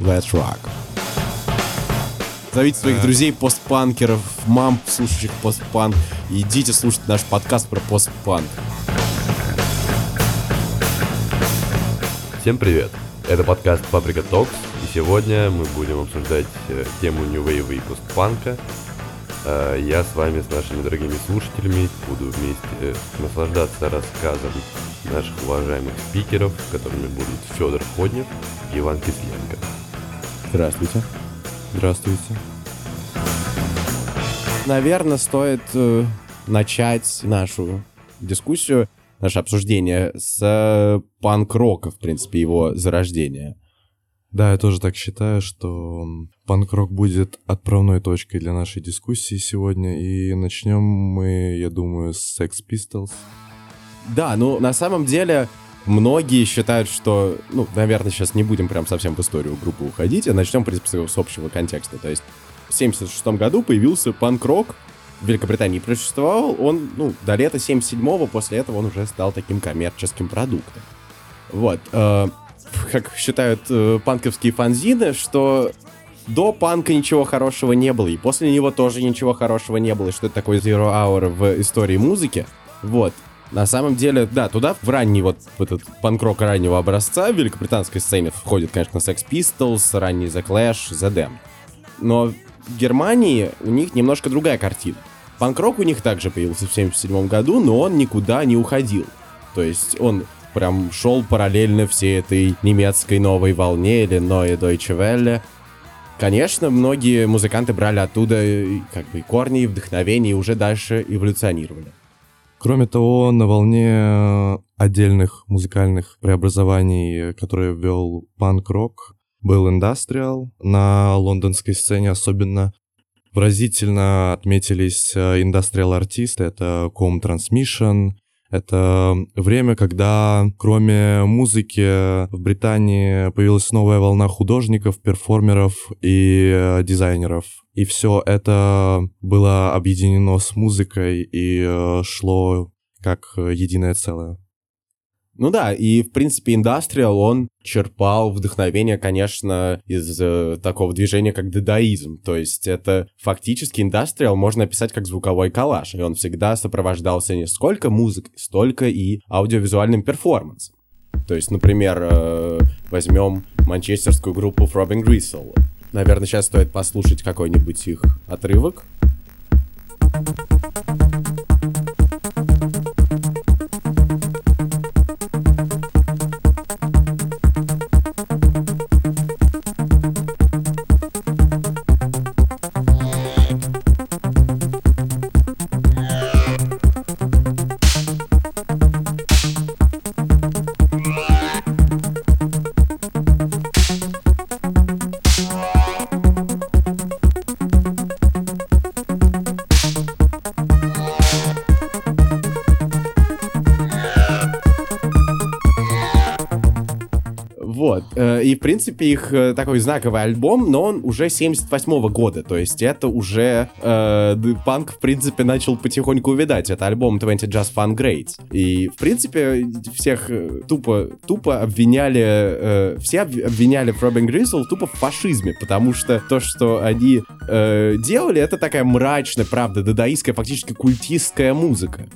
Let's rock. Зовите своих друзей постпанкеров, мам, слушающих постпанк, и идите слушать наш подкаст про постпанк. Всем привет! Это подкаст Паприка Токс, и сегодня мы будем обсуждать э, тему New Wave и постпанка. Э, я с вами, с нашими дорогими слушателями, буду вместе э, наслаждаться рассказом наших уважаемых спикеров, которыми будут Федор Ходнев и Иван Кисленко. Здравствуйте. Здравствуйте. Наверное, стоит э, начать нашу дискуссию, наше обсуждение с э, панк-рока, в принципе, его зарождения. Да, я тоже так считаю, что панк-рок будет отправной точкой для нашей дискуссии сегодня, и начнем мы, я думаю, с Sex Pistols. Да, ну на самом деле многие считают, что, ну, наверное, сейчас не будем прям совсем в историю группы уходить, а начнем, в принципе, с общего контекста. То есть в 76 году появился панк-рок, в Великобритании просуществовал, он, ну, до лета 77-го, после этого он уже стал таким коммерческим продуктом. Вот. Э, как считают э, панковские фанзины, что до панка ничего хорошего не было, и после него тоже ничего хорошего не было, что это такое Zero Hour в истории музыки. Вот. На самом деле, да, туда в ранний вот в этот панк-рок раннего образца в великобританской сцене входит, конечно, Sex Pistols, ранний The Clash, The Damned. Но в Германии у них немножко другая картина. Панк-рок у них также появился в 77 году, но он никуда не уходил. То есть он прям шел параллельно всей этой немецкой новой волне или Neue Deutsche Welle. Конечно, многие музыканты брали оттуда как бы корни и вдохновение и уже дальше эволюционировали. Кроме того, на волне отдельных музыкальных преобразований, которые ввел панк-рок, был индастриал. На лондонской сцене особенно выразительно отметились индастриал-артисты. Это Com Transmission, это время, когда кроме музыки в Британии появилась новая волна художников, перформеров и э, дизайнеров. И все это было объединено с музыкой и э, шло как единое целое. Ну да, и в принципе индастриал, он черпал вдохновение, конечно, из э, такого движения, как дадаизм. То есть это фактически индастриал можно описать как звуковой коллаж, и он всегда сопровождался не сколько музыкой, столько и аудиовизуальным перформансом. То есть, например, э, возьмем манчестерскую группу Throbbing Gristle. Наверное, сейчас стоит послушать какой-нибудь их отрывок. Вот. э, И, в принципе, их э, такой знаковый альбом, но он уже 78 года. То есть это уже э, панк, в принципе, начал потихоньку увидать. Это альбом 20 Just Fun Great. И, в принципе, всех э, тупо, тупо обвиняли... э, все об- обвиняли Throbbing Gristle тупо в фашизме, потому что то, что они э, делали, это такая мрачная, правда, дадаистская, фактически культистская музыка.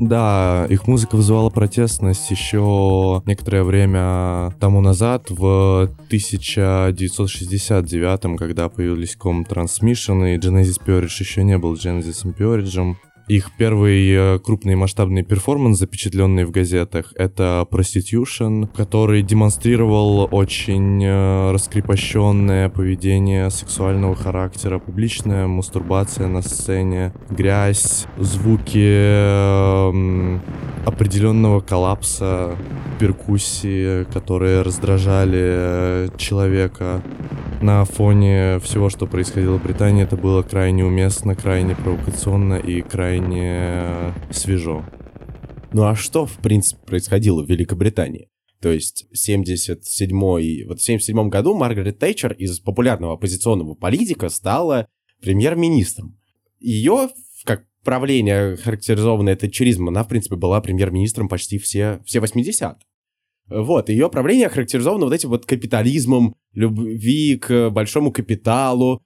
Да, их музыка вызывала протестность еще некоторое время тому назад, в 1969, когда появились Com Transmission, и Genesis Peerage еще не был Genesis Peerage. Их первый э, крупный масштабный перформанс, запечатленный в газетах, это Prostitution, который демонстрировал очень э, раскрепощенное поведение сексуального характера, публичная мастурбация на сцене, грязь, звуки эм, определенного коллапса, перкуссии, которые раздражали э, человека. На фоне всего, что происходило в Британии, это было крайне уместно, крайне провокационно и крайне э, свежо. Ну а что, в принципе, происходило в Великобритании? То есть 77-й... Вот в 77 году Маргарет Тэтчер из популярного оппозиционного политика стала премьер-министром. Ее, как правление, характеризованное тэтчеризмом, она, в принципе, была премьер-министром почти все, все 80 Вот, ее правление характеризовано вот этим вот капитализмом, любви к большому капиталу.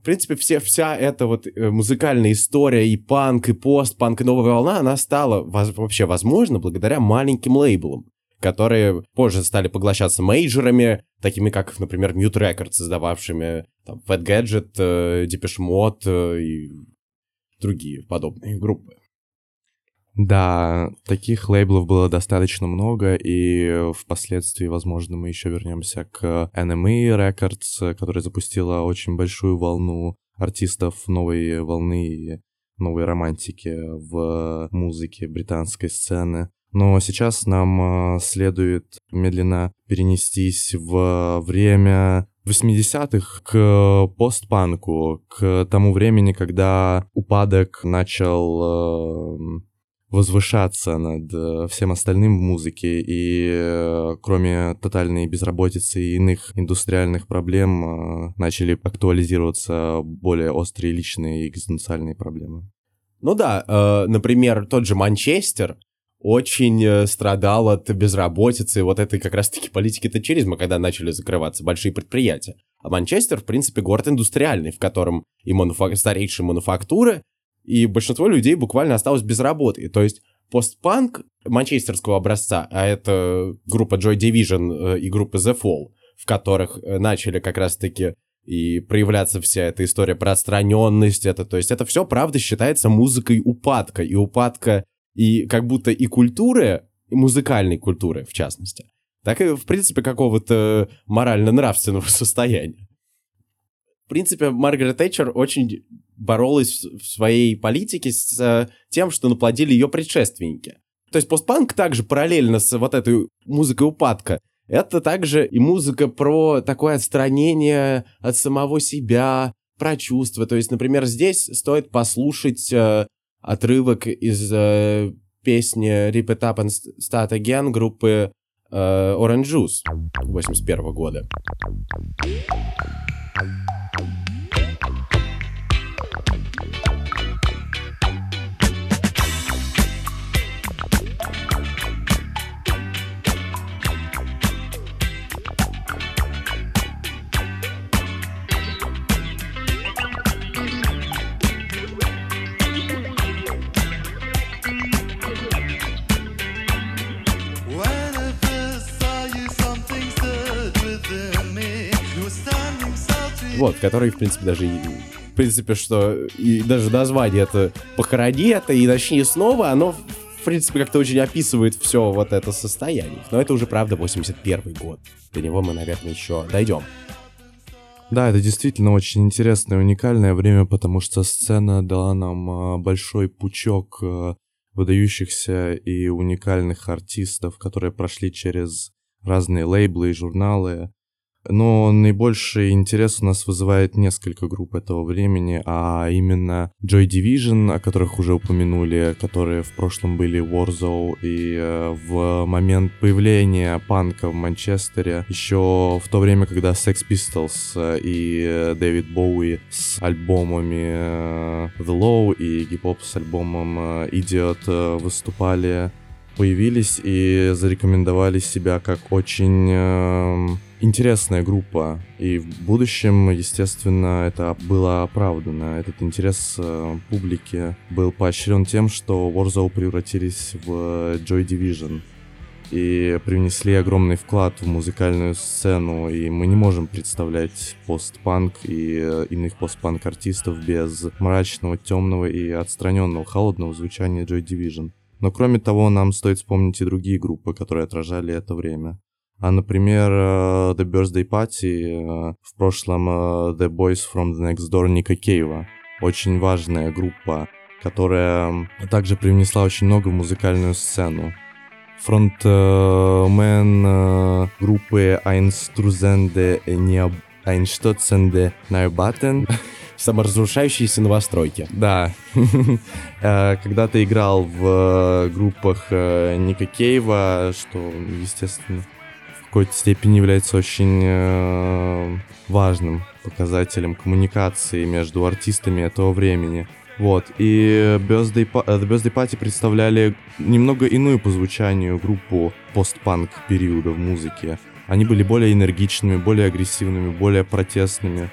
В принципе, все, вся эта вот э, музыкальная история и панк, и пост-панк, и новая волна, она стала воз- вообще возможна благодаря маленьким лейблам, которые позже стали поглощаться мейджорами, такими как, например, Mute Records, создававшими там, Fat Gadget, э, Depeche Mode э, и другие подобные группы. Да, таких лейблов было достаточно много, и впоследствии, возможно, мы еще вернемся к NME Records, которая запустила очень большую волну артистов новой волны новой романтики в музыке британской сцены. Но сейчас нам э, следует медленно перенестись в время 80-х к постпанку, к тому времени, когда упадок начал э, возвышаться над э, всем остальным в музыке, и э, кроме тотальной безработицы и иных индустриальных проблем э, начали актуализироваться более острые личные и экзистенциальные проблемы. Ну да, например, тот же Манчестер очень страдал от безработицы, вот этой как раз-таки политики тачеризма, когда начали закрываться большие предприятия. А Манчестер, в принципе, город индустриальный, в котором и мануфак... старейшие мануфактуры, и большинство людей буквально осталось без работы. То есть постпанк манчестерского образца, а это группа Joy Division э, и группа The Fall, в которых э, начали как раз-таки и проявляться вся эта история про отстраненность, это, то есть это все, правда, считается музыкой упадка, и упадка и как будто и культуры, и музыкальной культуры, в частности, так и, в принципе, какого-то морально-нравственного состояния. В принципе, Маргарет Тэтчер очень боролась в своей политике с э, тем, что наплодили ее предшественники. То есть постпанк также параллельно с вот этой музыкой упадка. Это также и музыка про такое отстранение от самого себя, про чувства. То есть, например, здесь стоит послушать э, отрывок из э, песни Rip It Up and Start Again группы э, Orange Juice 81 года. Вот, который, в принципе, даже и... В принципе, что и даже название это «Похорони это и начни снова», оно, в принципе, как-то очень описывает все вот это состояние. Но это уже, правда, 81 год. До него мы, наверное, еще дойдем. Да, это действительно очень интересное и уникальное время, потому что сцена дала нам а, большой пучок а, выдающихся и уникальных артистов, которые прошли через разные лейблы и журналы. Но наибольший интерес у нас вызывает несколько групп этого времени, а именно Joy Division, о которых уже упомянули, которые в прошлом были Warsaw, и э, в момент появления панка в Манчестере, еще в то время, когда Sex Pistols э, и Дэвид Боуи с альбомами э, The Low и Игги Поп с альбомом Idiot выступали появились и зарекомендовали себя как очень э, интересная группа. И в будущем, естественно, это было оправдано. Этот интерес э, публики был поощрен тем, что Warzone превратились в Joy Division и привнесли огромный вклад в музыкальную сцену, и мы не можем представлять постпанк и э, иных постпанк артистов без мрачного, темного и отстраненного, холодного звучания Joy Division. Но кроме того, нам стоит вспомнить и другие группы, которые отражали это время. А, например, э, The Birthday Party, э, в прошлом э, The Boys from the Next Door Ника Кейва. Очень важная группа, которая также привнесла очень много в музыкальную сцену. Фронтмен группы Einstruzende Einstotzende Neubaten Саморазрушающиеся новостройки. да. Когда ты играл в группах Ника Кейва, что, естественно, какой-то степени является очень э, важным показателем коммуникации между артистами этого времени. Вот, и Birthday, Pa- э, The Birthday Party представляли немного иную по звучанию группу постпанк периода в музыке. Они были более энергичными, более агрессивными, более протестными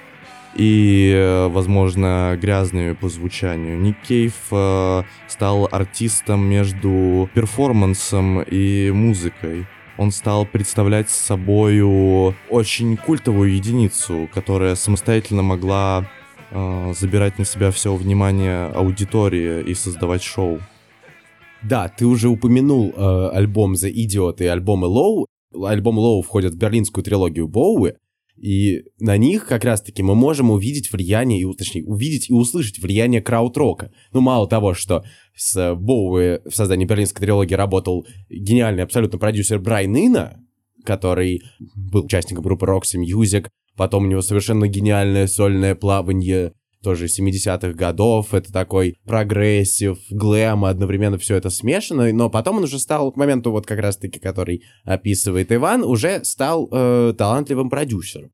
и, э, возможно, грязными по звучанию. Ник Кейв э, стал артистом между перформансом и музыкой. Он стал представлять собою очень культовую единицу, которая самостоятельно могла э, забирать на себя все внимание аудитории и создавать шоу. Да, ты уже упомянул э, альбом The Idiot и альбомы Low. Альбом Low входит в берлинскую трилогию Боуи, и на них как раз-таки мы можем увидеть влияние, и, точнее, увидеть и услышать влияние краудрока. Ну, мало того, что с Боуи в создании берлинской трилогии работал гениальный абсолютно продюсер Брайан Ино, который был участником группы Roxy Music, потом у него совершенно гениальное сольное плавание тоже 70-х годов, это такой прогрессив, глэм, одновременно все это смешано, но потом он уже стал, к моменту вот как раз-таки, который описывает Иван, уже стал э, талантливым продюсером.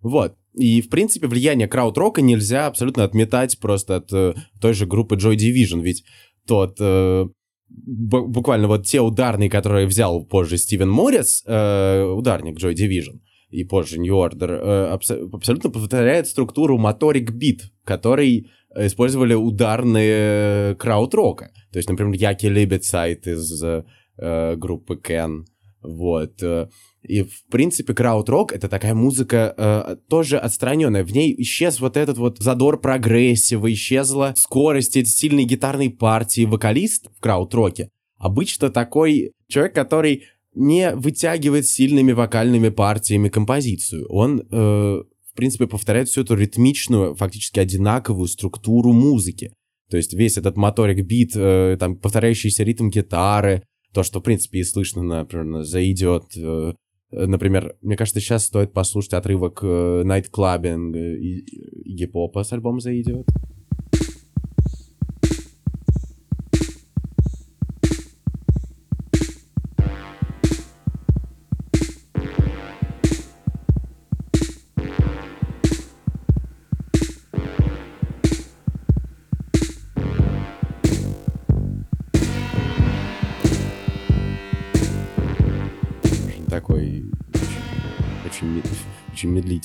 Вот. И, в принципе, влияние краудрока нельзя абсолютно отметать просто от э, той же группы Joy Division, ведь тот... э, бу- буквально вот те ударные, которые взял позже Стивен Моррис, э, ударник Joy Division, и позже New Order, э, абсо- абсолютно повторяет структуру моторик бит, который использовали ударные краудрока. То есть, например, Яки Либетсайт из э, э, группы Кен. Вот. э, И, в принципе, крауд-рок — это такая музыка э, тоже отстраненная. В ней исчез вот этот вот задор прогрессива, исчезла скорость, эти сильные гитарные партии. Вокалист в крауд-роке обычно такой человек, который не вытягивает сильными вокальными партиями композицию. Он, э, в принципе, повторяет всю эту ритмичную, фактически одинаковую структуру музыки. То есть весь этот моторик бит, э, там, повторяющийся ритм гитары, то, что, в принципе, и слышно, например, зайдет. Э, например, мне кажется, сейчас стоит послушать отрывок э, Night Clubbing э, и, и гип-хопа с альбома зайдет.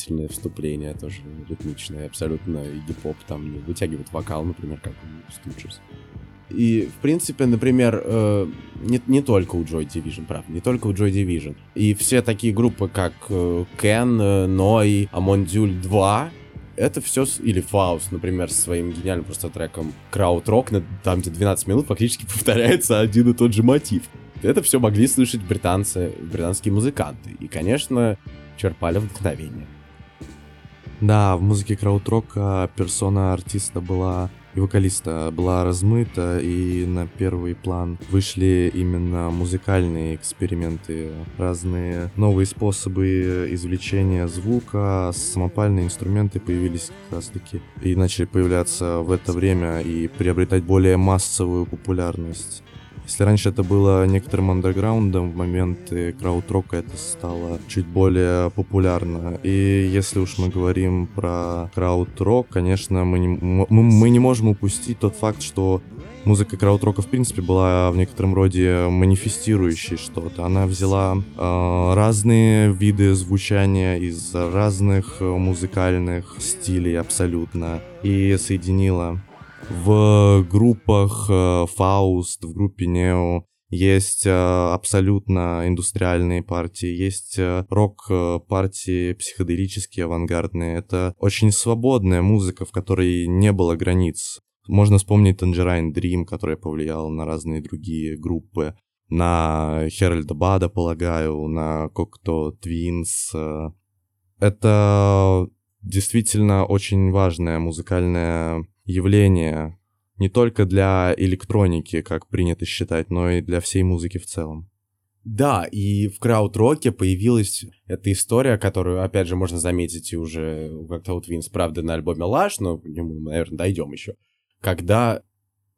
Очень медлительное вступление, тоже ритмичное, абсолютно и гип-хоп там не вытягивает вокал, например, как у Stooges. И, в принципе, например, э, не, не только у Joy Division, правда, не только у Joy Division. И все такие группы, как э, Ken, э, Амондюль 2, это все, или Фаус, например, со своим гениальным просто треком Крауд Рок, там, где 12 минут фактически повторяется один и тот же мотив. Это все могли слышать британцы, британские музыканты. И, конечно, черпали вдохновение. Да, в музыке краудрока персона артиста была и вокалиста была размыта, и на первый план вышли именно музыкальные эксперименты, разные новые способы извлечения звука, самопальные инструменты появились как раз таки и начали появляться в это время и приобретать более массовую популярность. Если раньше это было некоторым андерграундом, в моменты краудрока это стало чуть более популярно. И если уж мы говорим про краудрок, конечно, мы не, мы, мы не можем упустить тот факт, что музыка краудрока в принципе была в некотором роде манифестирующей что-то. Она взяла э, разные виды звучания из разных музыкальных стилей абсолютно и соединила в группах э, Фауст, в группе Нео есть э, абсолютно индустриальные партии, есть э, рок-партии психоделические, авангардные. Это очень свободная музыка, в которой не было границ. Можно вспомнить Tangerine Dream, который повлиял на разные другие группы. На Херальда Бада, полагаю, на Twins. э. Это действительно очень важное музыкальное явление не только для электроники, как принято считать, но и для всей музыки в целом. Да, и в крауд-роке появилась эта история, которую, опять же, можно заметить и уже у Cocteau Twins, правда, на альбоме Лаш, но к нему, наверное, дойдем еще. Когда,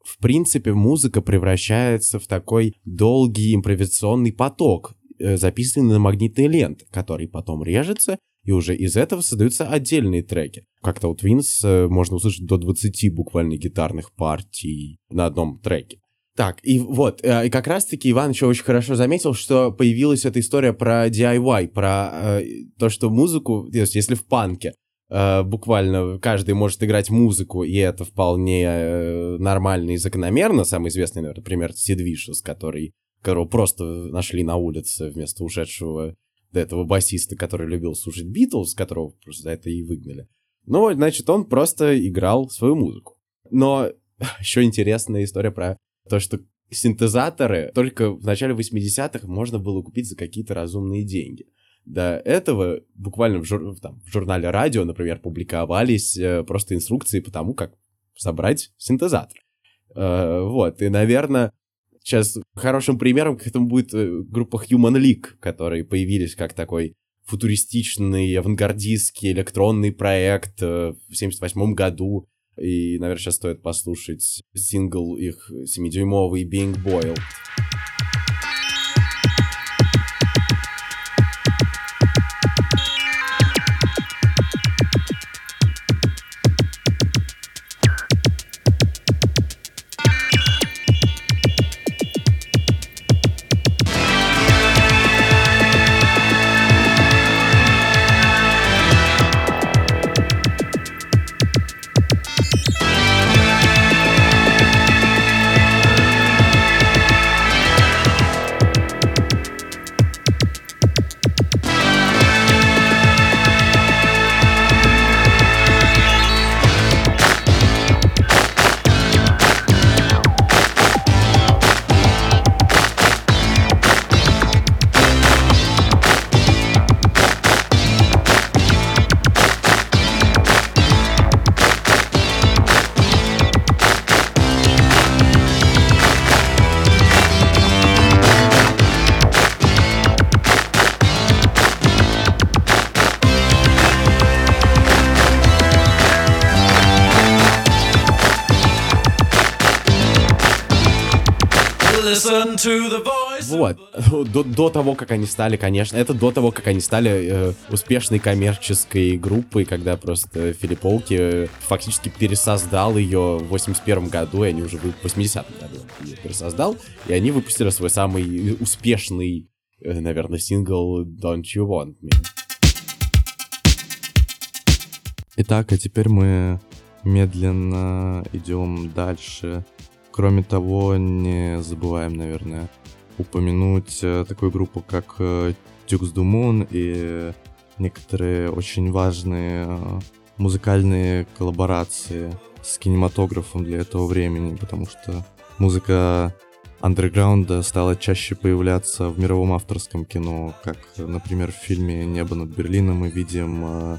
в принципе, музыка превращается в такой долгий импровизационный поток, э, записанный на магнитные ленты, который потом режется, и уже из этого создаются отдельные треки. Как-то у Twins э, можно услышать до 20 буквально гитарных партий на одном треке. Так, и вот, э, и как раз-таки Иван еще очень хорошо заметил, что появилась эта история про DIY, про э, то, что музыку, то есть если в панке э, буквально каждый может играть музыку, и это вполне э, нормально и закономерно, самый известный, наверное, пример Сид Вишес, который, которого просто нашли на улице вместо ушедшего до этого басиста, который любил слушать Битлз, которого просто за это и выгнали. Ну, значит, он просто играл свою музыку. Но еще интересная история про то, что синтезаторы только в начале 80-х можно было купить за какие-то разумные деньги. До этого буквально в, жур- там, в журнале радио, например, публиковались э, просто инструкции по тому, как собрать синтезатор. Э, вот, и, наверное, сейчас хорошим примером к этому будет э, группа Human League, которые появились как такой футуристичный, авангардистский электронный проект э, в 78 году. И, наверное, сейчас стоит послушать сингл их 7-дюймовый Being Boiled. Вот. До, до того, как они стали, конечно, это до того, как они стали э, успешной коммерческой группой, когда просто Филипп Олки э, фактически пересоздал ее в 81 году, и они уже в 80-м году ее пересоздал, и они выпустили свой самый успешный, э, наверное, сингл Don't You Want Me. Итак, а теперь мы медленно идем дальше. Кроме того, не забываем, наверное, упомянуть э, такую группу, как э, Dukes du Moon и некоторые очень важные э, музыкальные коллаборации с кинематографом для этого времени, потому что музыка андерграунда стала чаще появляться в мировом авторском кино, как, например, в фильме «Небо над Берлином» мы видим э,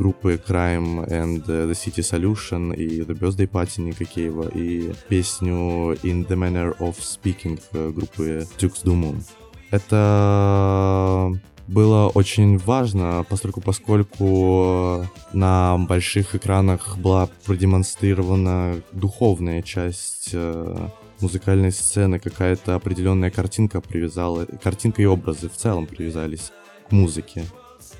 группы Crime and the City Solution и The Birthday Party Ника Кейва и песню In the Manner of Speaking э, группы Dukes du Moon. Это было очень важно, поскольку, поскольку на больших экранах была продемонстрирована духовная часть э, музыкальной сцены, какая-то определенная картинка привязала, картинка и образы в целом привязались к музыке.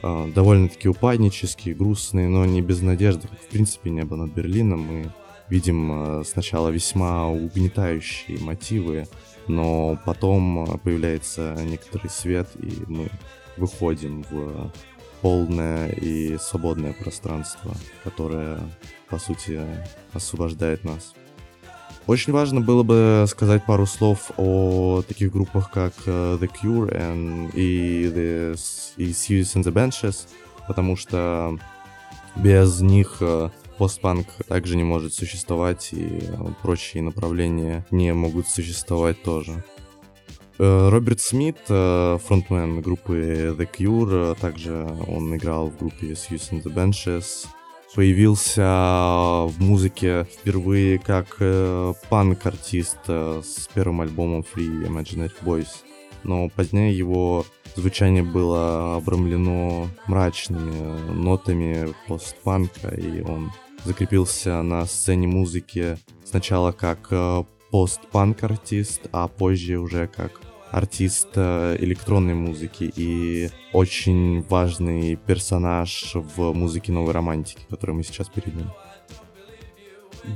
Э, довольно-таки упаднические, грустные, но не без надежды. В принципе, небо над Берлином. Мы видим э, сначала весьма угнетающие мотивы, но потом э, появляется некоторый свет, и мы выходим в полное и свободное пространство, которое, по сути, освобождает нас. Очень важно было бы сказать пару слов о таких группах, как э, The Cure and, и, the, и Suicide and the Benches, потому что без них э, постпанк также не может существовать, и э, прочие направления не могут существовать тоже. Роберт Смит, фронтмен группы The Cure, также он играл в группе and the Benches, появился в музыке впервые как э, панк-артист э, с первым альбомом Free Imaginary Boys. Но позднее его звучание было обрамлено мрачными нотами постпанка, и он закрепился на сцене музыки сначала как э, постпанк-артист, а позже уже как артист электронной музыки и очень важный персонаж в музыке новой романтики, которую мы сейчас перейдем.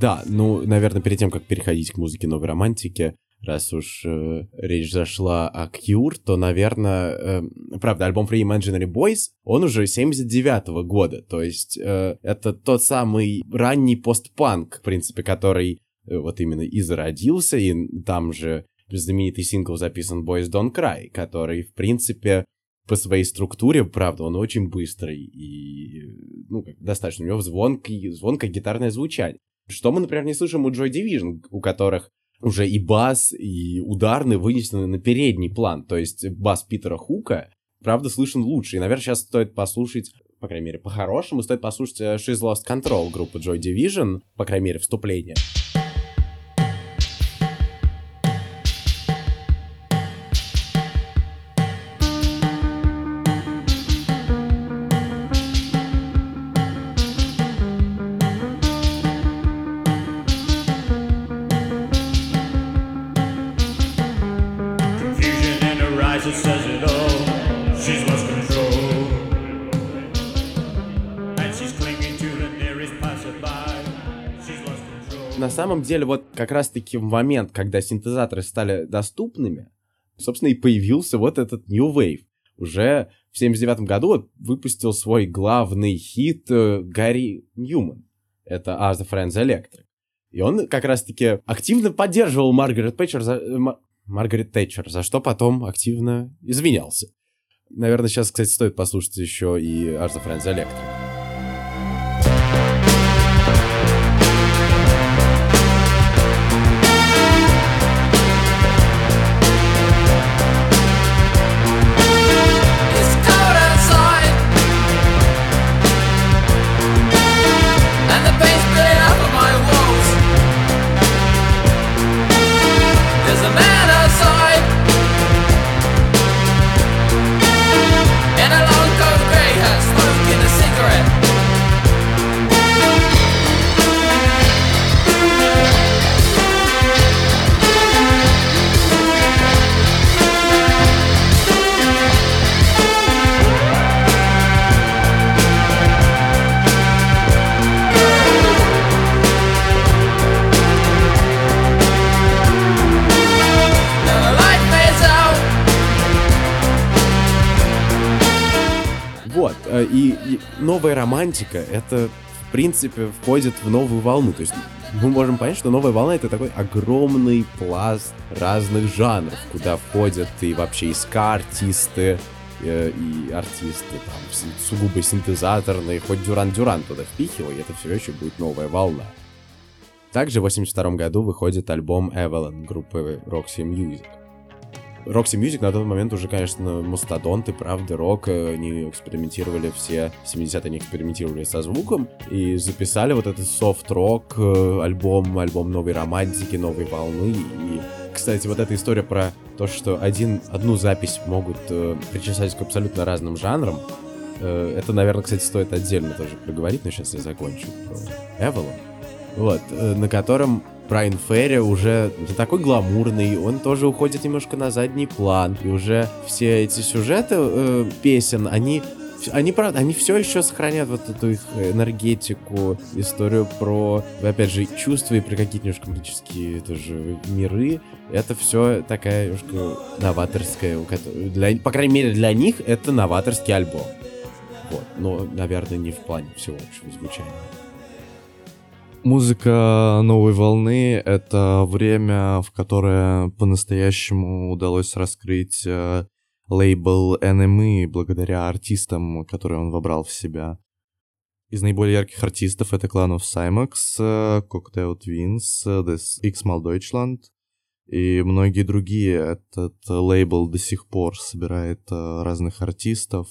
Да, ну, наверное, перед тем, как переходить к музыке новой романтики, раз уж э, речь зашла о Cure, то, наверное, э, правда, альбом Free Imaginary Boys, он уже 79-го года, то есть э, это тот самый ранний постпанк, в принципе, который э, вот именно и зародился, и там же знаменитый сингл записан Boys Don't Cry, который, в принципе, по своей структуре, правда, он очень быстрый и, ну, достаточно, у него звонкий, звонкое гитарное звучание. Что мы, например, не слышим у Joy Division, у которых уже и бас, и ударные вынесены на передний план. То есть бас Питера Хука, правда, слышен лучше. И, наверное, сейчас стоит послушать, по крайней мере, по-хорошему, стоит послушать э, She's Lost Control группы Joy Division, по крайней мере, вступление. Деле, вот как раз-таки в момент, когда синтезаторы стали доступными, собственно, и появился вот этот New Wave. Уже в 79 году выпустил свой главный хит э, Гарри Ньюман. Это Are the Friends Electric. И он как раз-таки активно поддерживал Маргарет Тэтчер за, э, Ма- Маргарет Тэтчер, за что потом активно извинялся. Наверное, сейчас, кстати, стоит послушать еще и Are the Friends Electric. И, и новая романтика, это, в принципе, входит в новую волну. То есть мы можем понять, что новая волна — это такой огромный пласт разных жанров, куда входят и вообще и ска-артисты, э, и артисты там сугубо синтезаторные, хоть Дюран-Дюран туда впихивай, это все еще будет новая волна. Также в 82 году выходит альбом Evelyn группы Roxy Music. Roxy Music на тот момент уже, конечно, мастодонты, правда, рок, э, они экспериментировали все, 70-е они экспериментировали со звуком и записали вот этот софт-рок э, альбом, альбом новой романтики, новой волны. И, кстати, вот эта история про то, что один, одну запись могут э, причесать к абсолютно разным жанрам, э, это, наверное, кстати, стоит отдельно тоже проговорить, но сейчас я закончу про Эвелон. Вот, э, на котором Брайан Ферри уже не такой гламурный, он тоже уходит немножко на задний план. И уже все эти сюжеты э, песен, они они, правда, они все еще сохраняют вот эту их энергетику, историю про, опять же, чувства и про какие-то немножко магические тоже миры. Это все такая немножко новаторская, для, по крайней мере, для них это новаторский альбом. Вот, но, наверное, не в плане всего общего звучания. Музыка новой волны — это время, в которое по-настоящему удалось раскрыть э, лейбл NME благодаря артистам, которые он вобрал в себя. Из наиболее ярких артистов это of Cymax, э, Cocktail Twins, X-Mal Deutschland и многие другие. Этот лейбл до сих пор собирает э, разных артистов,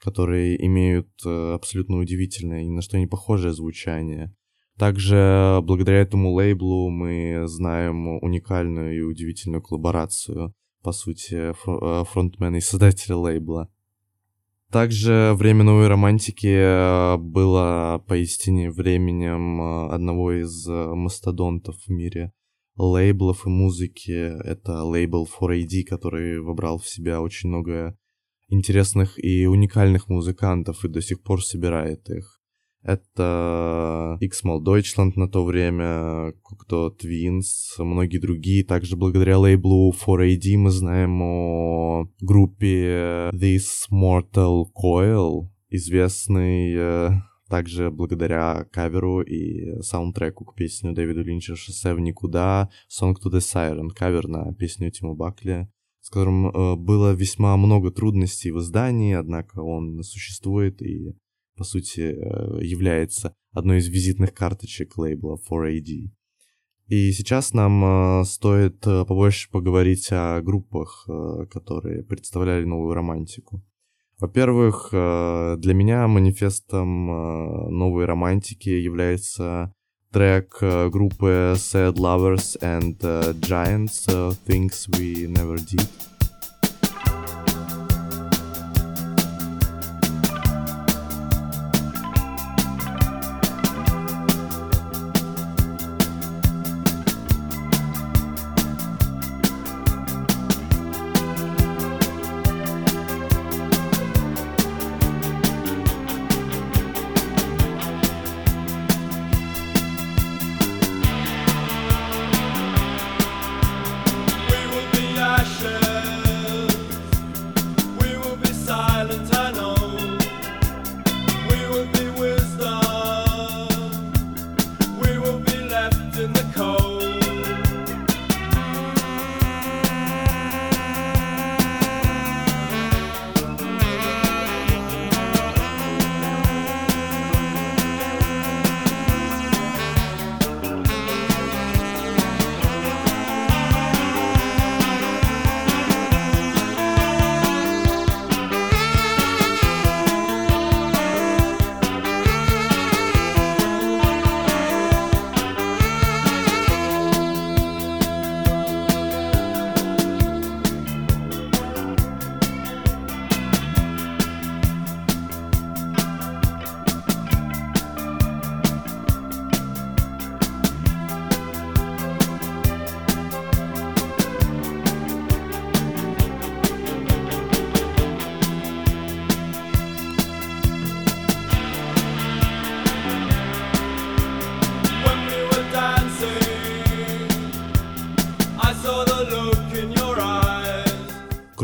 которые имеют абсолютно удивительное, ни на что не похожее звучание. Также благодаря этому лейблу мы знаем уникальную и удивительную коллаборацию, по сути, э, фронтмена и создателя лейбла. Также время новой романтики э, было поистине временем э, одного из мастодонтов в мире лейблов и музыки. Это лейбл 4AD, который вобрал в себя очень много интересных и уникальных музыкантов и до сих пор собирает их. Это X-Mal Deutschland на то время, Cocteau Twins, многие другие. Также благодаря лейблу 4AD мы знаем о группе This Mortal Coil, известный э, также благодаря каверу и саундтреку к песню Дэвида Линча «Шоссе в никуда», «Song to the Siren», кавер на песню Тима Бакли, с которым э, было весьма много трудностей в издании, однако он существует и, по сути, э, является одной из визитных карточек лейбла 4AD. И сейчас нам э, стоит э, побольше поговорить о группах, которые представляли новую романтику. Во-первых, для меня манифестом новой романтики является трек группы Sad Lovers and Giants Things We Never Did.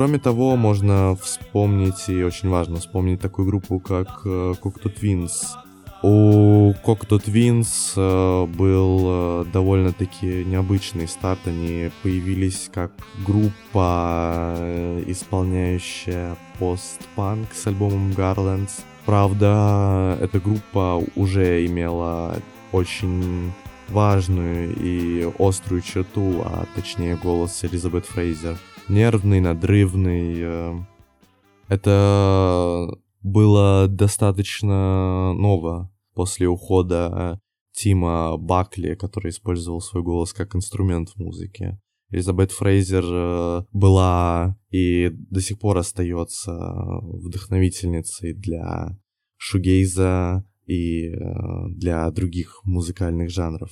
Кроме того, можно вспомнить, и очень важно вспомнить такую группу, как э, Cocteau Twins. У Cocteau Twins э, был э, довольно-таки необычный старт. Они появились как группа, исполняющая постпанк с альбомом Garlands. Правда, эта группа уже имела очень важную и острую черту, а точнее голос Элизабет Фрейзер. Нервный, надрывный. э, Это было достаточно ново после ухода Тима Бакли, который использовал свой голос как инструмент в музыке. Элизабет Фрейзер э, была и до сих пор остается вдохновительницей для шугейза и э, для других музыкальных жанров.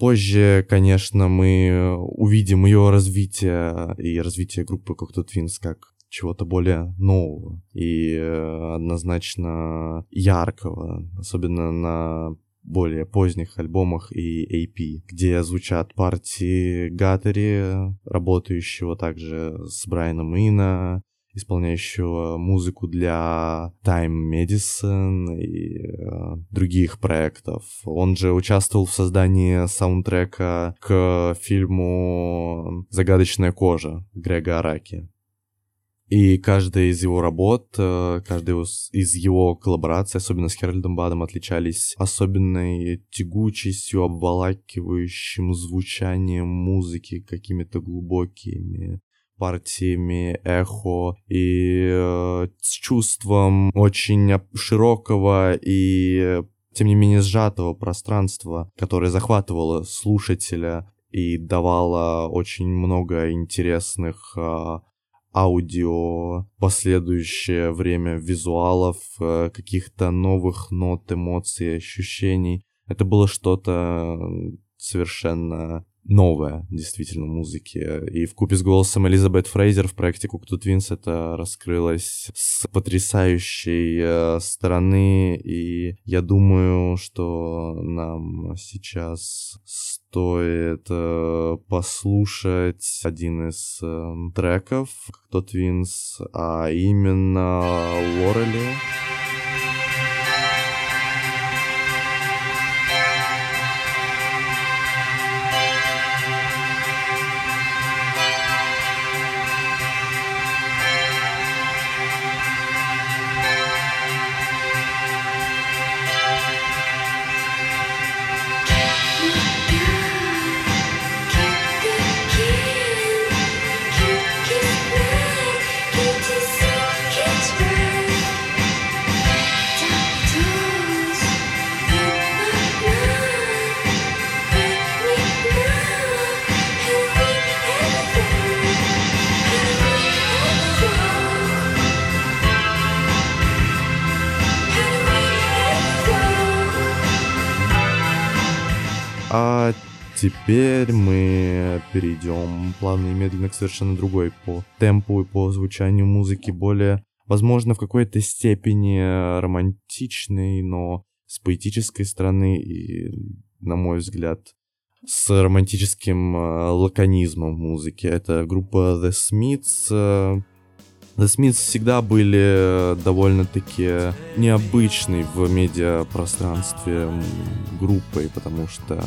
Позже, конечно, мы увидим ее развитие и развитие группы Cocteau Twins как чего-то более нового и э, однозначно яркого, особенно на более поздних альбомах и AP, где звучат партии Гаттери, работающего также с Брайаном Ина, исполняющего музыку для Time Medicine и э, других проектов. Он же участвовал в создании саундтрека к фильму «Загадочная кожа» Грега Араки. И каждая из его работ, э, каждая из его коллабораций, особенно с Хэральдом Бадом, отличались особенной тягучестью, обволакивающим звучанием музыки, какими-то глубокими партиями эхо и э, с чувством очень широкого и э, тем не менее сжатого пространства, которое захватывало слушателя и давало очень много интересных а, аудио, последующее время визуалов, э, каких-то новых нот, эмоций, ощущений. Это было что-то совершенно новое, действительно, музыки. И в купе с голосом Элизабет Фрейзер в проекте to Twins это раскрылось с потрясающей э, стороны. И я думаю, что нам сейчас стоит э, послушать один из э, треков to Twins, а именно Лорели. А теперь мы перейдем плавно и медленно к совершенно другой по темпу и по звучанию музыки, более, возможно, в какой-то степени романтичной, но с поэтической стороны и, на мой взгляд, с романтическим э, лаконизмом в музыке. Это группа The Smiths, э, The Smiths всегда были довольно-таки необычной в медиапространстве группой, потому что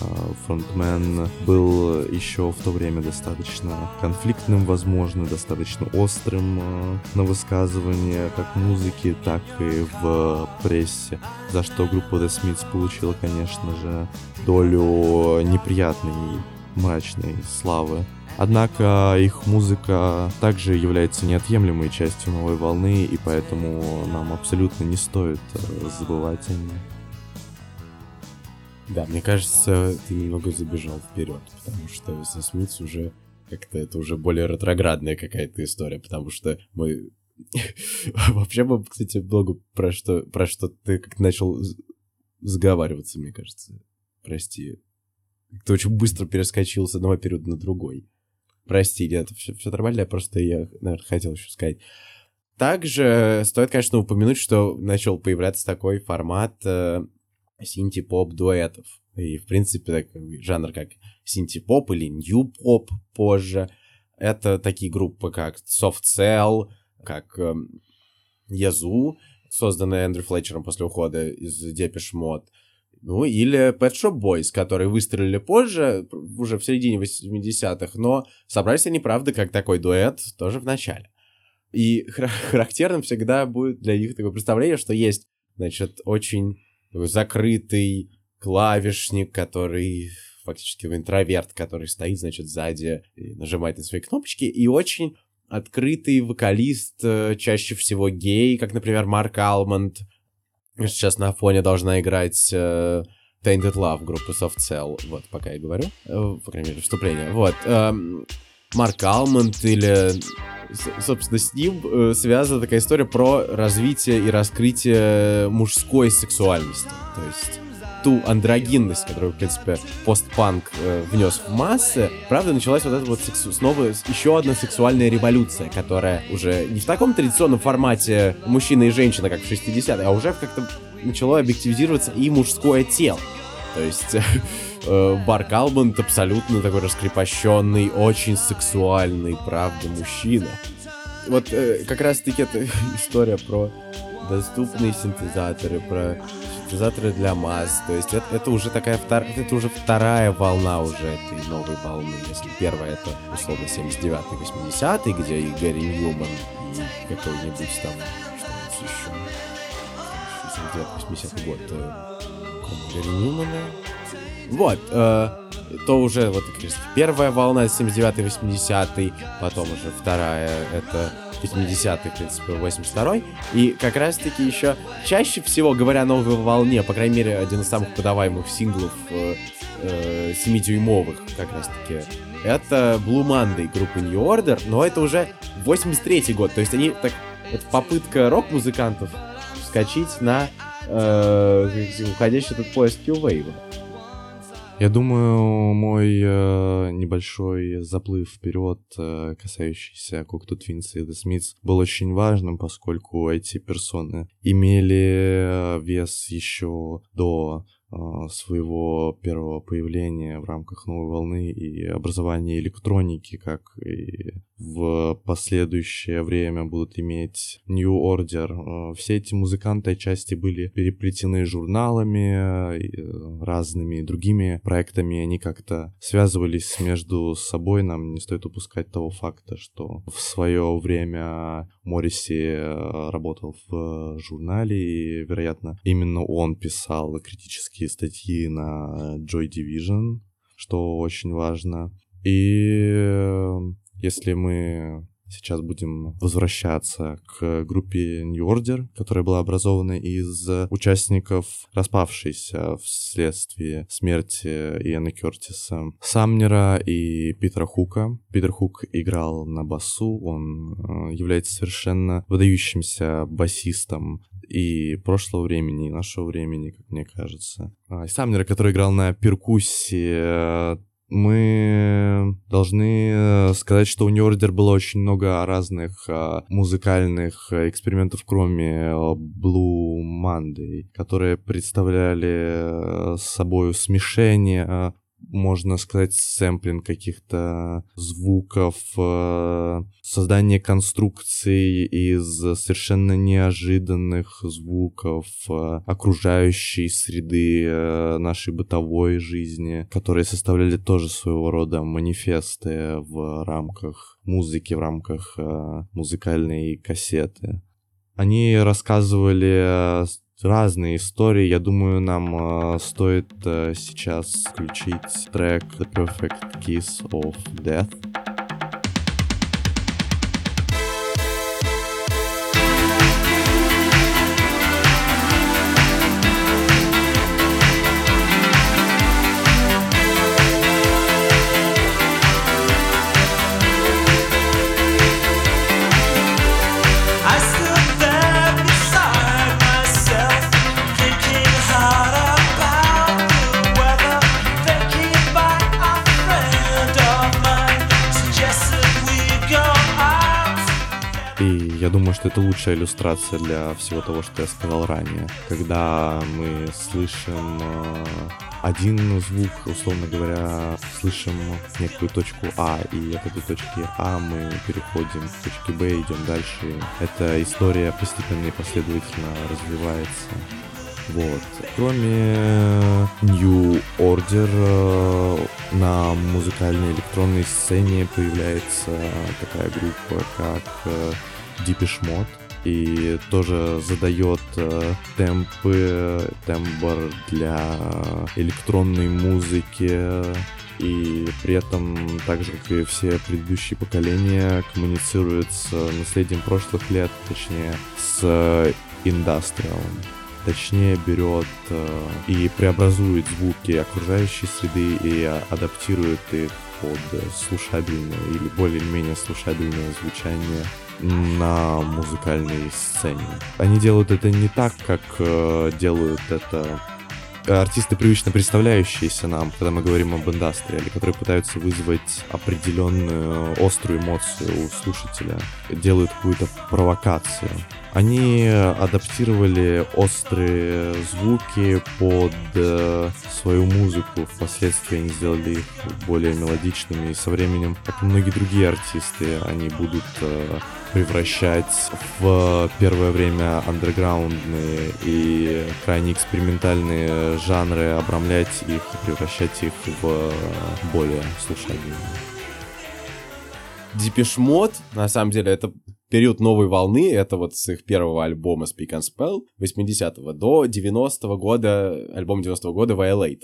фронтмен был еще в то время достаточно конфликтным, возможно, достаточно острым э, на высказывание как музыки, так и в прессе, за что группа The Smiths получила, конечно же, долю неприятной мрачной славы. Однако их музыка также является неотъемлемой частью новой волны, и поэтому нам абсолютно не стоит э, забывать о ней. Да, мне кажется, ты немного забежал вперед, потому что со Смитс уже как-то это уже более ретроградная какая-то история, потому что мы вообще бы, кстати, блогу про что про что ты как начал заговариваться, мне кажется. Прости. Ты очень быстро перескочил с одного периода на другой. Прости, нет, все, все нормально, я просто я, наверное, хотел еще сказать. Также стоит, конечно, упомянуть, что начал появляться такой формат э, синти-поп дуэтов. И, в принципе, такой жанр как синти-поп или нью-поп позже. Это такие группы, как Soft Cell, как эм, Yazoo, созданные Эндрю Флетчером после ухода из Depeche Mode. Ну, или Pet Shop Boys, которые выстрелили позже, уже в середине 80-х, но собрались они, правда, как такой дуэт тоже в начале. И хар- характерным всегда будет для них такое представление, что есть, значит, очень закрытый клавишник, который фактически интроверт, который стоит, значит, сзади и нажимает на свои кнопочки, и очень открытый вокалист, э, чаще всего гей, как, например, Марк Алмонд. Сейчас на фоне должна играть э, Tainted Love группы Soft Cell. Вот, пока я говорю. Э, по крайней мере, вступление. Вот. эм, Марк Алмонд или... Собственно, с ним э, связана такая история про развитие и раскрытие мужской сексуальности. То есть ту андрогинность, которую, в принципе, постпанк э, внес в массы, правда, началась вот эта вот сексу- снова еще одна сексуальная революция, которая уже не в таком традиционном формате мужчина и женщина, как в 60-е, а уже как-то начало объективизироваться и мужское тело. То есть э, Барк Албанд абсолютно такой раскрепощенный, очень сексуальный, правда, мужчина. Вот э, как раз-таки эта история про доступные синтезаторы, про синтезаторы для масс. То есть это, это уже такая втор- это уже вторая волна уже этой новой волны. Если первая это условно 79-й, 80-й, где и Гэри Ньюман, и какой-нибудь там, что еще, 79-80 год, э, Гэри Ньюмана. Вот, э, то уже вот как раз первая волна 79-80, потом уже вторая, это 80-й, в принципе, 82-й. И как раз-таки еще чаще всего, говоря о новой волне, по крайней мере, один из самых подаваемых синглов э, э, 7-дюймовых, как раз-таки, это Blue Monday группы New Order, но это уже 83-й год, то есть они так, это попытка рок-музыкантов вскочить на э, уходящий этот поезд Q-Wave. Я думаю, мой э, небольшой заплыв вперед, э, касающийся Cocteau Twins и The Smiths, был очень важным, поскольку эти персоны имели э, вес еще до своего первого появления в рамках новой волны и образования электроники, как и в последующее время будут иметь New Order. Э, Все эти музыканты отчасти были переплетены журналами, э, разными другими проектами, они как-то связывались между собой. Нам не стоит упускать того факта, что в свое время Морриси э, работал в журнале, и, вероятно, именно он писал критические статьи на Joy Division, что очень важно. И э, если мы сейчас будем возвращаться к группе New Order, которая была образована из участников распавшейся вследствие смерти Иэна Кертиса Самнера и Питера Хука. Питер Хук играл на басу, он э, является совершенно выдающимся басистом и прошлого времени, и нашего времени, как мне кажется. А, Самнера, который играл на перкуссии, э, мы должны э, сказать, что у Order было очень много разных а, музыкальных э, экспериментов, кроме э, Blue Monday, которые представляли э, собой смешение э, можно сказать, сэмплинг каких-то звуков, э, создание конструкций из совершенно неожиданных звуков э, окружающей среды э, нашей бытовой жизни, которые составляли тоже своего рода манифесты в рамках музыки, в рамках музыкальной кассеты. Они рассказывали разные истории. Я думаю, нам э, стоит э, сейчас включить трек The Perfect Kiss of Death. Что это лучшая иллюстрация для всего того, что я сказал ранее. Когда мы слышим э, один звук, условно говоря, слышим некую точку А, и от этой точки А мы переходим к точке Б, идем дальше. Эта история постепенно и последовательно развивается. Вот. Кроме New Order э, на музыкальной электронной сцене появляется такая группа, как э, Mode и тоже задает э, темпы, тембр для электронной музыки. И при этом, так же как и все предыдущие поколения, коммуницирует с наследием прошлых лет, точнее, с индастриалом. Точнее берет э, и преобразует звуки окружающей среды и а- адаптирует их под э, слушабельное или более-менее слушабельное звучание на музыкальной сцене. Они делают это не так, как э, делают это артисты, привычно представляющиеся нам, когда мы говорим об индастриале, которые пытаются вызвать определенную острую эмоцию у слушателя, делают какую-то провокацию. Они адаптировали острые звуки под э, свою музыку. Впоследствии они сделали их более мелодичными. И со временем, как и многие другие артисты, они будут э, превращать в первое время андерграундные и крайне экспериментальные жанры, обрамлять их и превращать их в более. Deepish Mode, на самом деле, это период новой волны, это вот с их первого альбома Speak and Spell 80-го до 90-го года, альбом 90-го года Violator.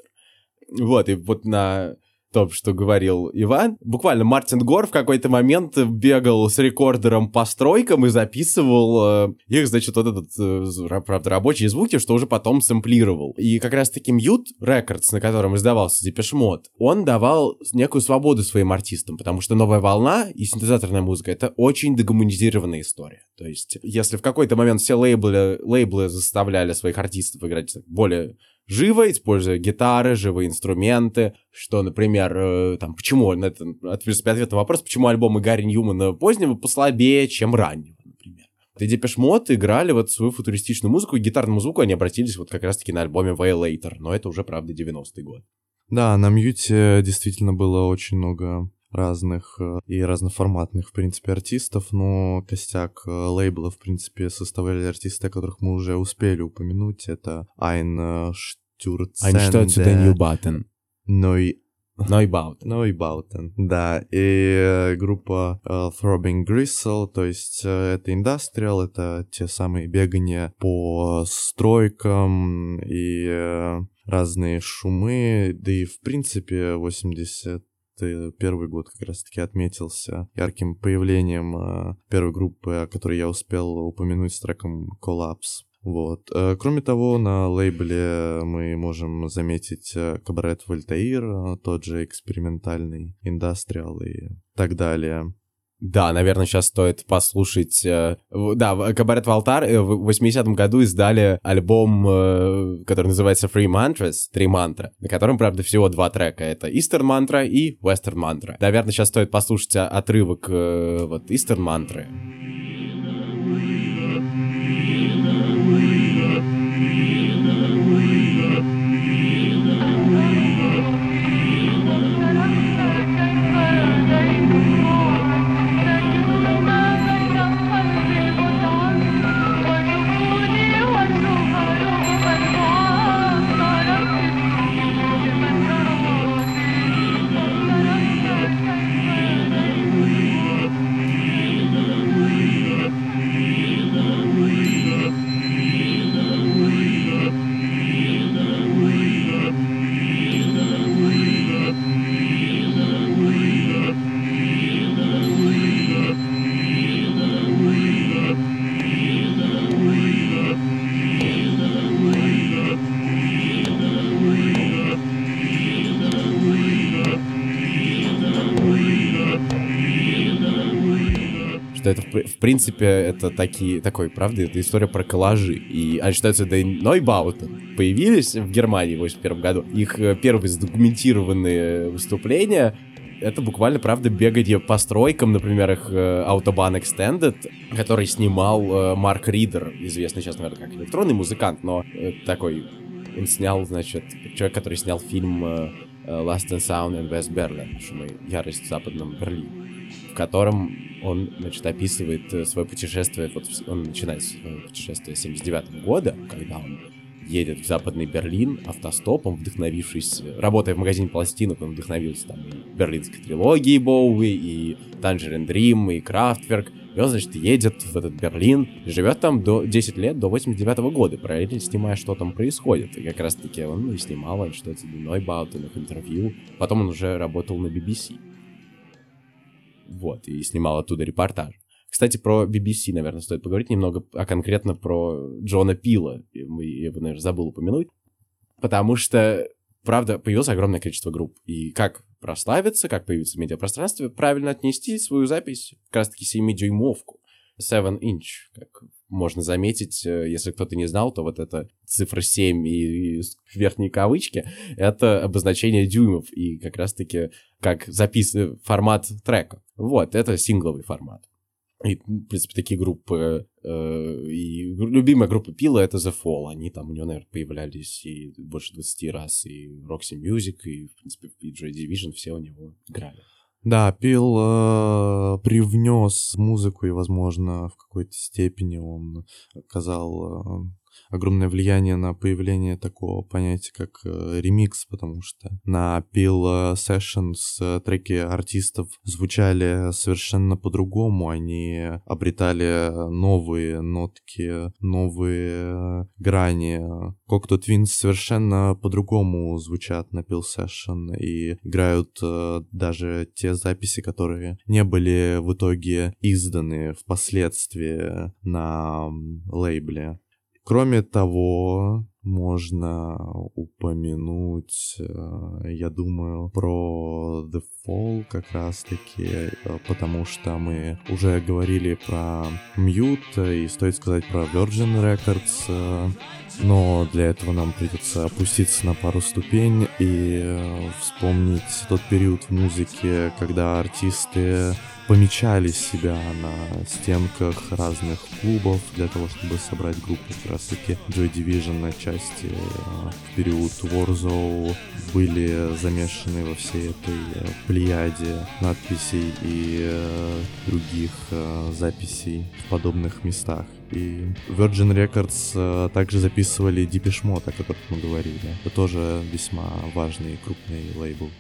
Вот, и вот на то, что говорил Иван. Буквально Мартин Гор в какой-то момент бегал с рекордером по стройкам и записывал э, их, значит, вот этот, э, ра- правда, рабочие звуки, что уже потом сэмплировал. И как раз-таки Mute Records, на котором издавался Mode, он давал некую свободу своим артистам, потому что новая волна и синтезаторная музыка — это очень дегуманизированная история. То есть, если в какой-то момент все лейблы, лейблы заставляли своих артистов играть более живо, используя гитары, живые инструменты, что, например, э, там, почему, на это, ответ на вопрос, почему альбомы Гэри Ньюмана позднего послабее, чем раннего, например. И Депеш играли вот свою футуристичную музыку, и гитарному звуку они обратились вот как раз-таки на альбоме Violator, но это уже, правда, 90-й год. Да, на Mute действительно было очень много разных э, и разноформатных, в принципе, артистов, но костяк э, лейбла, в принципе, составляли артисты, о которых мы уже успели упомянуть. Это Ein э, Stürzende, Bauten. Neu Neubauten. Neubauten, да, и группа э, Throbbing Gristle, то есть э, это индастриал, это те самые бегания по стройкам и э, разные шумы, да и в принципе 80 первый год как раз-таки отметился ярким появлением э, первой группы, о которой я успел упомянуть с треком Collapse. Вот. Э, Кроме того, на лейбле мы можем заметить э, Cabaret Voltaire, тот же экспериментальный индастриал и так далее. Да, наверное, сейчас стоит послушать... э, Да, Кабарет Валтар э, в 80-м году издали альбом, э, который называется Free Mantras, Три мантры, на котором, правда, всего два трека. Это Eastern мантра и Western мантра. Наверное, сейчас стоит послушать отрывок э, вот Eastern мантры. В, при- в принципе, это такие, такой, правда, это история про коллажи. И они считаются да Нойбаутен. Появились в Германии в 81 году. Их э, первые задокументированные выступления это буквально, правда, бегание по стройкам, например, их э, Autobahn Extended, который снимал э, Марк Ридер, известный сейчас, наверное, как электронный музыкант, но такой, он снял, значит, человек, который снял фильм Last and Sound in West Berlin, шумы ярость в западном Берлине, в котором он, значит, описывает э, свое путешествие, вот он начинает свое путешествие с 79 года, когда он едет в западный Берлин автостопом, вдохновившись, работая в магазине пластинок, он вдохновился там и берлинской трилогией Боуи, и Tangerine Dream, и Kraftwerk, и он, значит, едет в этот Берлин, живет там до 10 лет, до 89 года, параллельно снимая, что там происходит. И как раз-таки он и снимал, что-то Нойбаутен, их интервью. Потом он уже работал на BBC. Вот, и снимал оттуда репортаж. Кстати, про BBC, наверное, стоит поговорить немного, а конкретно про Джона Пила. Я его, наверное, забыл упомянуть. Потому что, правда, появилось огромное количество групп. И как прославиться, как появиться в медиапространстве, правильно отнести свою запись как раз-таки 7-дюймовку. 7 inch, как можно заметить, э, если кто-то не знал, то вот эта цифра 7 и, и верхние кавычки — это обозначение дюймов и как раз-таки как запис... э, формат трека. Вот, это сингловый формат. И, в принципе, такие группы, э, и любимая группа Пила — это The Fall. Они там у него, наверное, появлялись и больше 20 раз, и Roxy Music, и, в принципе, и Joy Division, все у него играли. Да, Пил э, привнес музыку, и, возможно, в какой-то степени он оказал э, огромное влияние на появление такого понятия, как э, ремикс, потому что на Пил э, Sessions э, треки артистов звучали совершенно по-другому, они обретали новые нотки, новые грани. Cocteau Twins совершенно по-другому звучат на Peel Session и играют даже те записи, которые не были в итоге изданы впоследствии на лейбле. Кроме того, можно упомянуть, э, я думаю, про The Fall как раз-таки, э, потому что мы уже говорили про Mute, и стоит сказать про Virgin Records, э, но для этого нам придется опуститься на пару ступень и э, вспомнить тот период в музыке, когда артисты помечали себя на стенках разных клубов для того, чтобы собрать группу. Как раз таки Joy Division на части э, в период Warzone были замешаны во всей этой э, плеяде надписей и э, других э, записей в подобных местах. И Virgin Records также записывали Depeche Mode, о которых мы говорили. Это тоже весьма важный и крупный лейбл.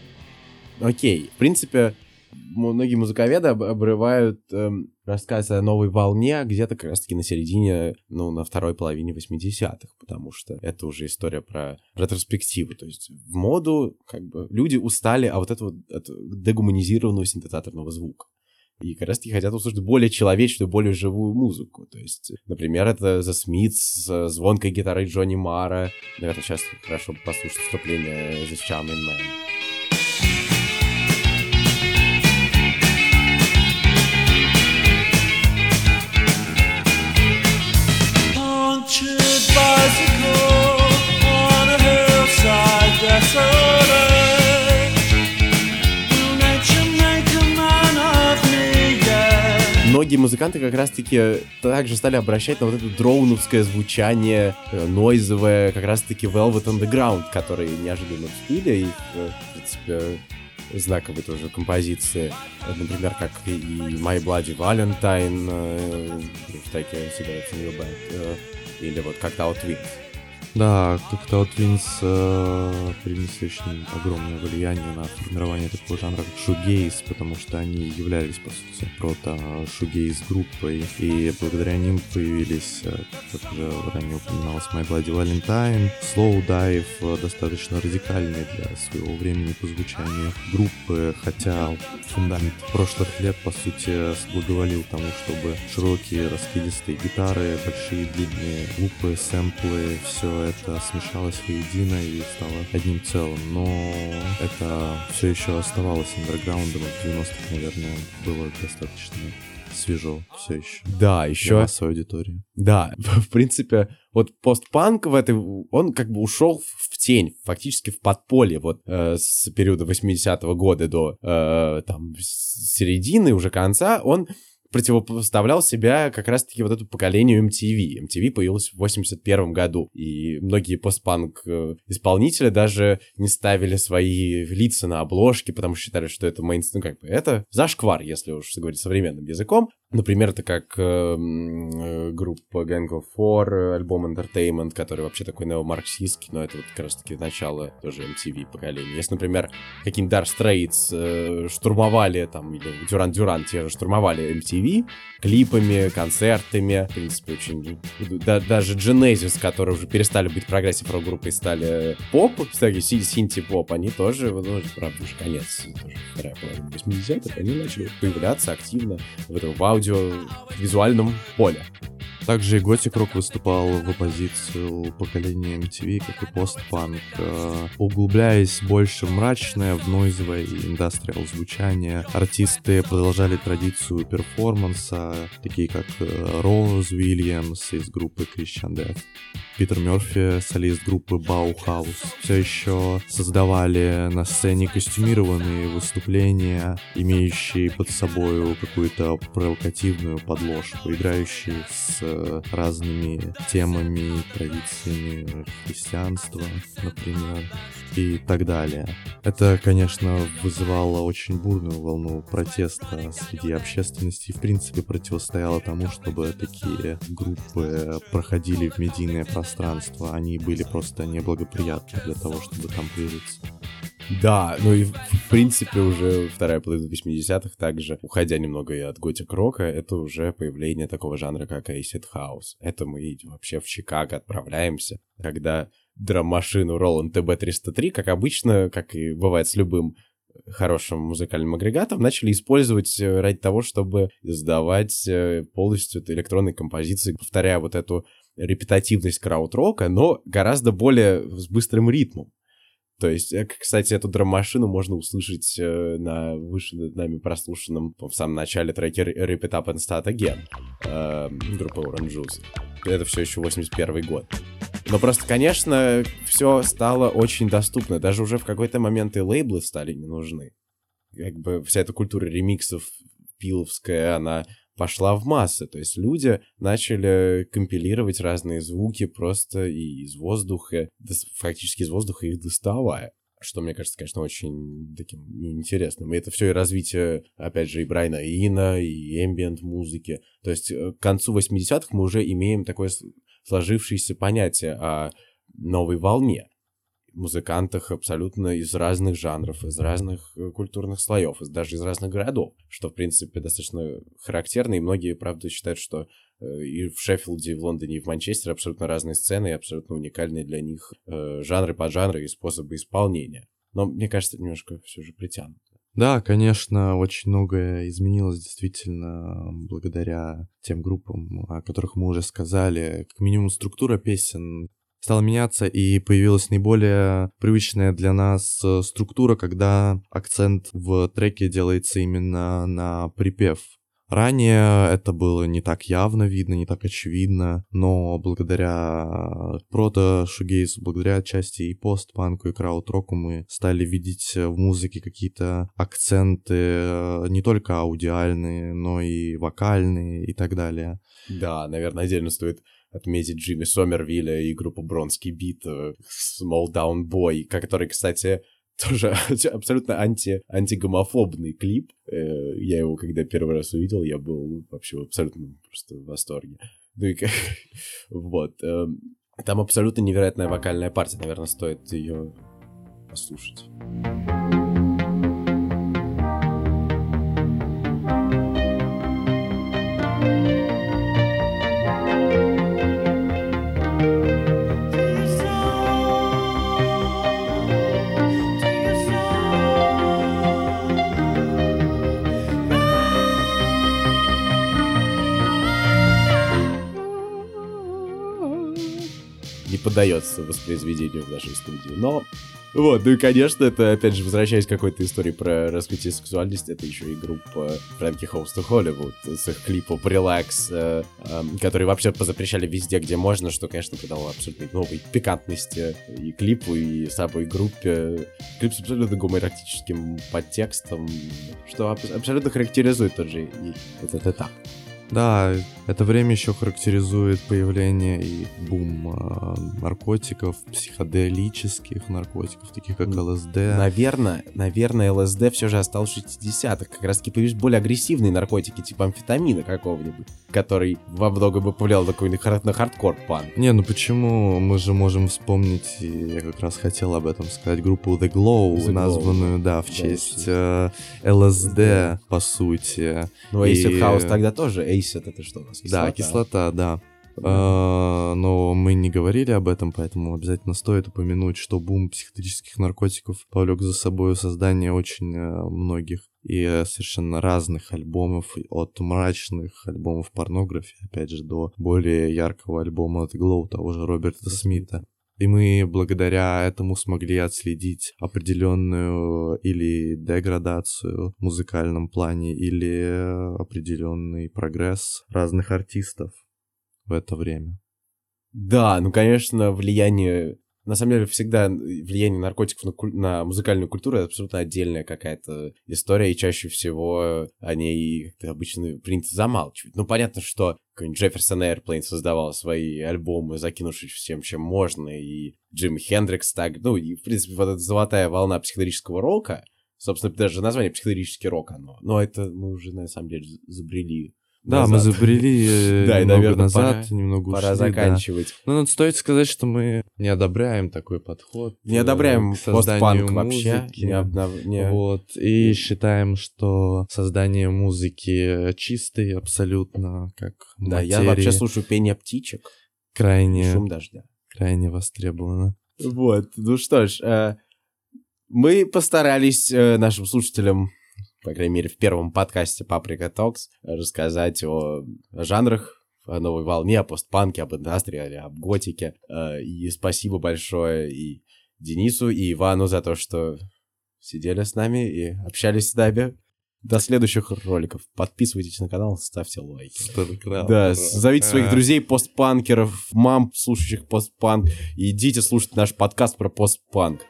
Окей, в принципе, многие музыковеды об- обрывают эм, рассказ о новой волне где-то как раз-таки на середине, ну, на второй половине 80-х, потому что это уже история про ретроспективу, то есть в моду как бы люди устали от вот этого от дегуманизированного синтезаторного звука. И как раз таки хотят услышать более человечную, более живую музыку. То есть, например, это The Smiths с звонкой гитарой Джонни Мара. Наверное, сейчас хорошо послушать вступление The Charming Man. Многие музыканты как раз-таки также стали обращать на вот это дроуновское звучание, э, нойзовое, как раз-таки Velvet Underground, которые неожиданно всплыли и, э, в принципе, знаковые тоже композиции. Э, Например, как и My Bloody Valentine, э, в таке Cigarettes in Your Band, э, или вот как Out Twins. Да, как-то вот Twins э, принесли очень огромное влияние на формирование такого жанра, как шугейс, потому что они являлись, по сути, прото-шугейс группой, и благодаря ним появились, э, как уже ранее упоминалось, My Bloody Valentine, Slow Dive, э, достаточно радикальные для своего времени по звучанию группы, хотя фундамент прошлых лет, по сути, благоволил тому, чтобы широкие раскидистые гитары, большие длинные лупы, сэмплы, все это смешалось воедино и стало одним целым. Но это все еще оставалось андерграундом, в 90-х, наверное, было достаточно свежо все еще. Да, Для еще массовой аудитории. Да, в принципе, вот постпанк в этой, он как бы ушел в тень, фактически в подполье, вот э, с периода 80-го года до э, там середины, уже конца, он противопоставлял себя как раз-таки вот этому поколению MTV. MTV появилась в 81 году, и многие постпанк э, исполнители даже не ставили свои лица на обложке, потому что считали, что это мейнстрим, ну, как бы это зашквар, если уж говорить современным языком. Например, это как э, группа Gang of Four, э, альбом Entertainment, который вообще такой неомарксистский, но это вот как раз-таки начало тоже MTV поколения. Если, например, какие-нибудь Dire Straits э, штурмовали, там, или Duran Duran те же штурмовали MTV клипами, концертами, в принципе, очень... да- даже Genesis, которые уже перестали быть прогрессив рок-группой, стали поп, си- синти-поп, они тоже, ну, правда, уже конец, тоже вторая половина 80-х, они начали появляться активно в этом в аудио-визуальном поле. Также и Готик Рок выступал в оппозицию поколения MTV, как и постпанк, э, углубляясь больше в мрачное, в нойзовое и индастриал звучание. Артисты продолжали традицию перформанса, такие как э, Роуз Уильямс из группы Christian Death. Питер Мерфи, солист группы Баухаус, все еще создавали на сцене костюмированные выступления, имеющие под собой какую-то провокативную подложку, играющие с э, разными темами, традициями христианства, например, и так далее. Это, конечно, вызывало очень бурную волну протеста среди общественности и, в принципе, противостояло тому, чтобы такие группы проходили в медийное пространство. Они были просто неблагоприятны для того, чтобы там появиться. Да, ну и в принципе уже вторая половина 80-х также, уходя немного и от готик рока, это уже появление такого жанра, как Acid House. Это мы вообще в Чикаго отправляемся, когда драм-машину Roland TB-303, как обычно, как и бывает с любым хорошим музыкальным агрегатом, начали использовать э, ради того, чтобы издавать э, полностью электронные композиции, повторяя вот эту репетативность крауд-рока, но гораздо более с быстрым ритмом. То есть, э, кстати, эту драм-машину можно услышать э, на выше нами прослушанном в самом начале треке Rip It Up and Start Again э, группы Orange Juice. Это все еще 81 год. Но просто, конечно, все стало очень доступно. Даже уже в какой-то момент и лейблы стали не нужны. Как бы вся эта культура ремиксов пиловская, она пошла в массы. То есть люди начали компилировать разные звуки просто и из воздуха, фактически из воздуха их доставая. Что, мне кажется, конечно, очень таким интересным. И это все и развитие, опять же, и Брайна Ина, и эмбиент музыки. То есть э, к концу 80-х мы уже имеем такое сложившееся понятие о новой волне музыкантах абсолютно из разных жанров, из разных э, культурных слоев, даже из разных городов, что, в принципе, достаточно характерно, и многие, правда, считают, что э, и в Шеффилде, и в Лондоне, и в Манчестере абсолютно разные сцены, и абсолютно уникальные для них э, жанры, поджанры и способы исполнения. Но, мне кажется, немножко все же притянуто. Да, конечно, очень многое изменилось действительно благодаря тем группам, о которых мы уже сказали. Как минимум структура песен стала меняться, и появилась наиболее привычная для нас э, структура, когда акцент в треке делается именно на припев. Ранее это было не так явно видно, не так очевидно, но благодаря прото шугейзу, благодаря части и постпанку, и крауд-року мы стали видеть в музыке какие-то акценты э, не только аудиальные, но и вокальные и так далее. Да, наверное, отдельно стоит отметить Джимми Сомервилля и группу Бронский Бит, э, Small Down Boy, который, кстати, тоже абсолютно анти, антигомофобный клип. Э, Я его, когда первый раз увидел, я был вообще абсолютно просто в восторге. Ну и как... Вот. эм, Там абсолютно невероятная вокальная партия. Наверное, стоит ее послушать. Поддается воспроизведению в нашей студии. Но вот, ну и, конечно, это, опять же, возвращаясь к какой-то истории про раскрытие сексуальности, это еще и группа Фрэнки Хоуста Холливуд с их клипом «Relax», э, эм, который вообще позапрещали везде, где можно, что, конечно, придало абсолютно новой пикантности и клипу, и самой группе. Клип с абсолютно гомоэротическим подтекстом, что аб- абсолютно характеризует тот же и этот этап. Да, это время еще характеризует появление и бум а, наркотиков, психоделических наркотиков, таких как ЛСД. Наверное, наверное, ЛСД все же остался в 60-х. Как раз таки появились более агрессивные наркотики, типа амфетамина какого-нибудь, который во много бы повлиял такой на, хар- на хардкор панк. Не, ну почему? Мы же можем вспомнить, я как раз хотел об этом сказать, группу The Glove, The Glove. названную, да, в Да, честь э, ЛСД, по сути. Ну, И- Acid House тогда тоже. Acid это что у нас? Да, кислота, да. А, Но мы не говорили об этом, поэтому обязательно стоит упомянуть, что бум психоделических наркотиков повлек за собой создание очень э, многих и э, совершенно разных альбомов, от мрачных альбомов порнографии, опять же, до более яркого альбома от Glow, того же Роберта Смита. И мы благодаря этому смогли отследить определенную или деградацию в музыкальном плане, или определенный прогресс разных артистов в это время. Да, ну, конечно, влияние... На самом деле, всегда влияние наркотиков на, куль- на музыкальную культуру это абсолютно отдельная какая-то история, и чаще всего о ней обычно принято замалчивать. Ну, понятно, что какой-нибудь Джефферсон Эйрплейн создавал свои альбомы, закинувшись всем, чем можно, и Джимми Хендрикс так, ну, и, в принципе, вот эта золотая волна психоделического рока, собственно, даже название психоделический рок оно, но это мы уже, на самом деле, забрели Да, мы назад. забрели э, Да, и, наверное, назад, пора- немного Пора ушли, да. заканчивать. Но стоит сказать, что мы не одобряем такой подход. Не э, одобряем к созданию постпанк вообще. Не обнов- не- Вот, и считаем, что создание музыки чистой абсолютно, как Да, я материи, вообще слушаю пение птичек крайне, шум дождя. крайне востребовано. Вот, ну что ж, э, мы постарались э, нашим слушателям, по крайней мере, в первом подкасте Paprika Talks, рассказать о жанрах, о новой волне, о постпанке, об индастриале, об готике. Э, И спасибо большое и Денису, и Ивану за то, что сидели с нами и общались с нами. До следующих роликов. Подписывайтесь на канал, ставьте лайки. Старкрафт. Да, зовите своих А. друзей постпанкеров, мам, слушающих постпанк, и идите слушать наш подкаст про постпанк.